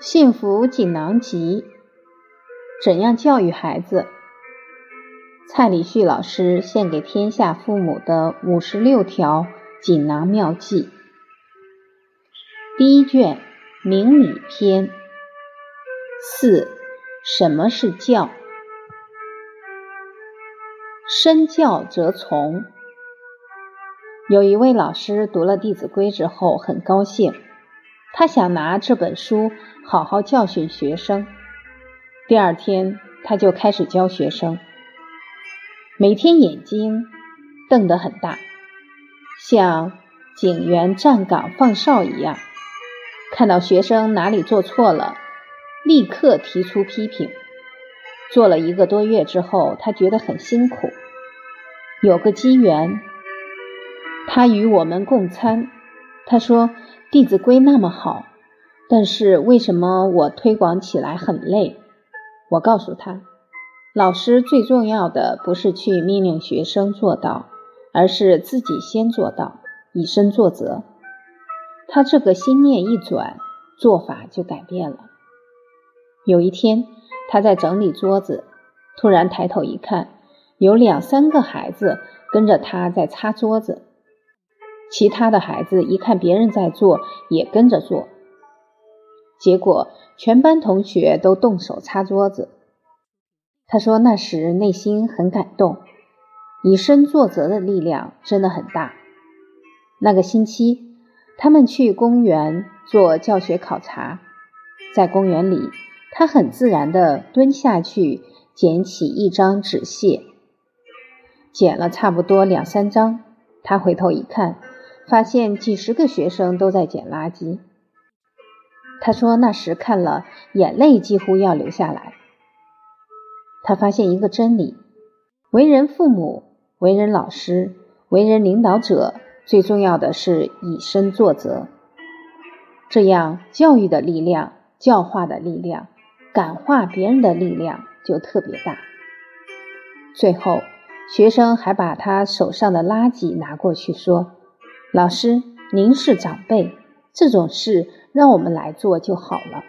幸福锦囊集：怎样教育孩子？蔡礼旭老师献给天下父母的五十六条锦囊妙计。第一卷明理篇。四，什么是教？身教则从。有一位老师读了《弟子规》之后，很高兴。他想拿这本书好好教训学生。第二天，他就开始教学生，每天眼睛瞪得很大，像警员站岗放哨一样，看到学生哪里做错了，立刻提出批评。做了一个多月之后，他觉得很辛苦。有个机缘，他与我们共餐，他说。《弟子规》那么好，但是为什么我推广起来很累？我告诉他，老师最重要的不是去命令学生做到，而是自己先做到，以身作则。他这个心念一转，做法就改变了。有一天，他在整理桌子，突然抬头一看，有两三个孩子跟着他在擦桌子。其他的孩子一看别人在做，也跟着做，结果全班同学都动手擦桌子。他说那时内心很感动，以身作则的力量真的很大。那个星期，他们去公园做教学考察，在公园里，他很自然地蹲下去捡起一张纸屑，捡了差不多两三张，他回头一看。发现几十个学生都在捡垃圾。他说那时看了，眼泪几乎要流下来。他发现一个真理：为人父母、为人老师、为人领导者，最重要的是以身作则。这样，教育的力量、教化的力量、感化别人的力量就特别大。最后，学生还把他手上的垃圾拿过去说。老师，您是长辈，这种事让我们来做就好了。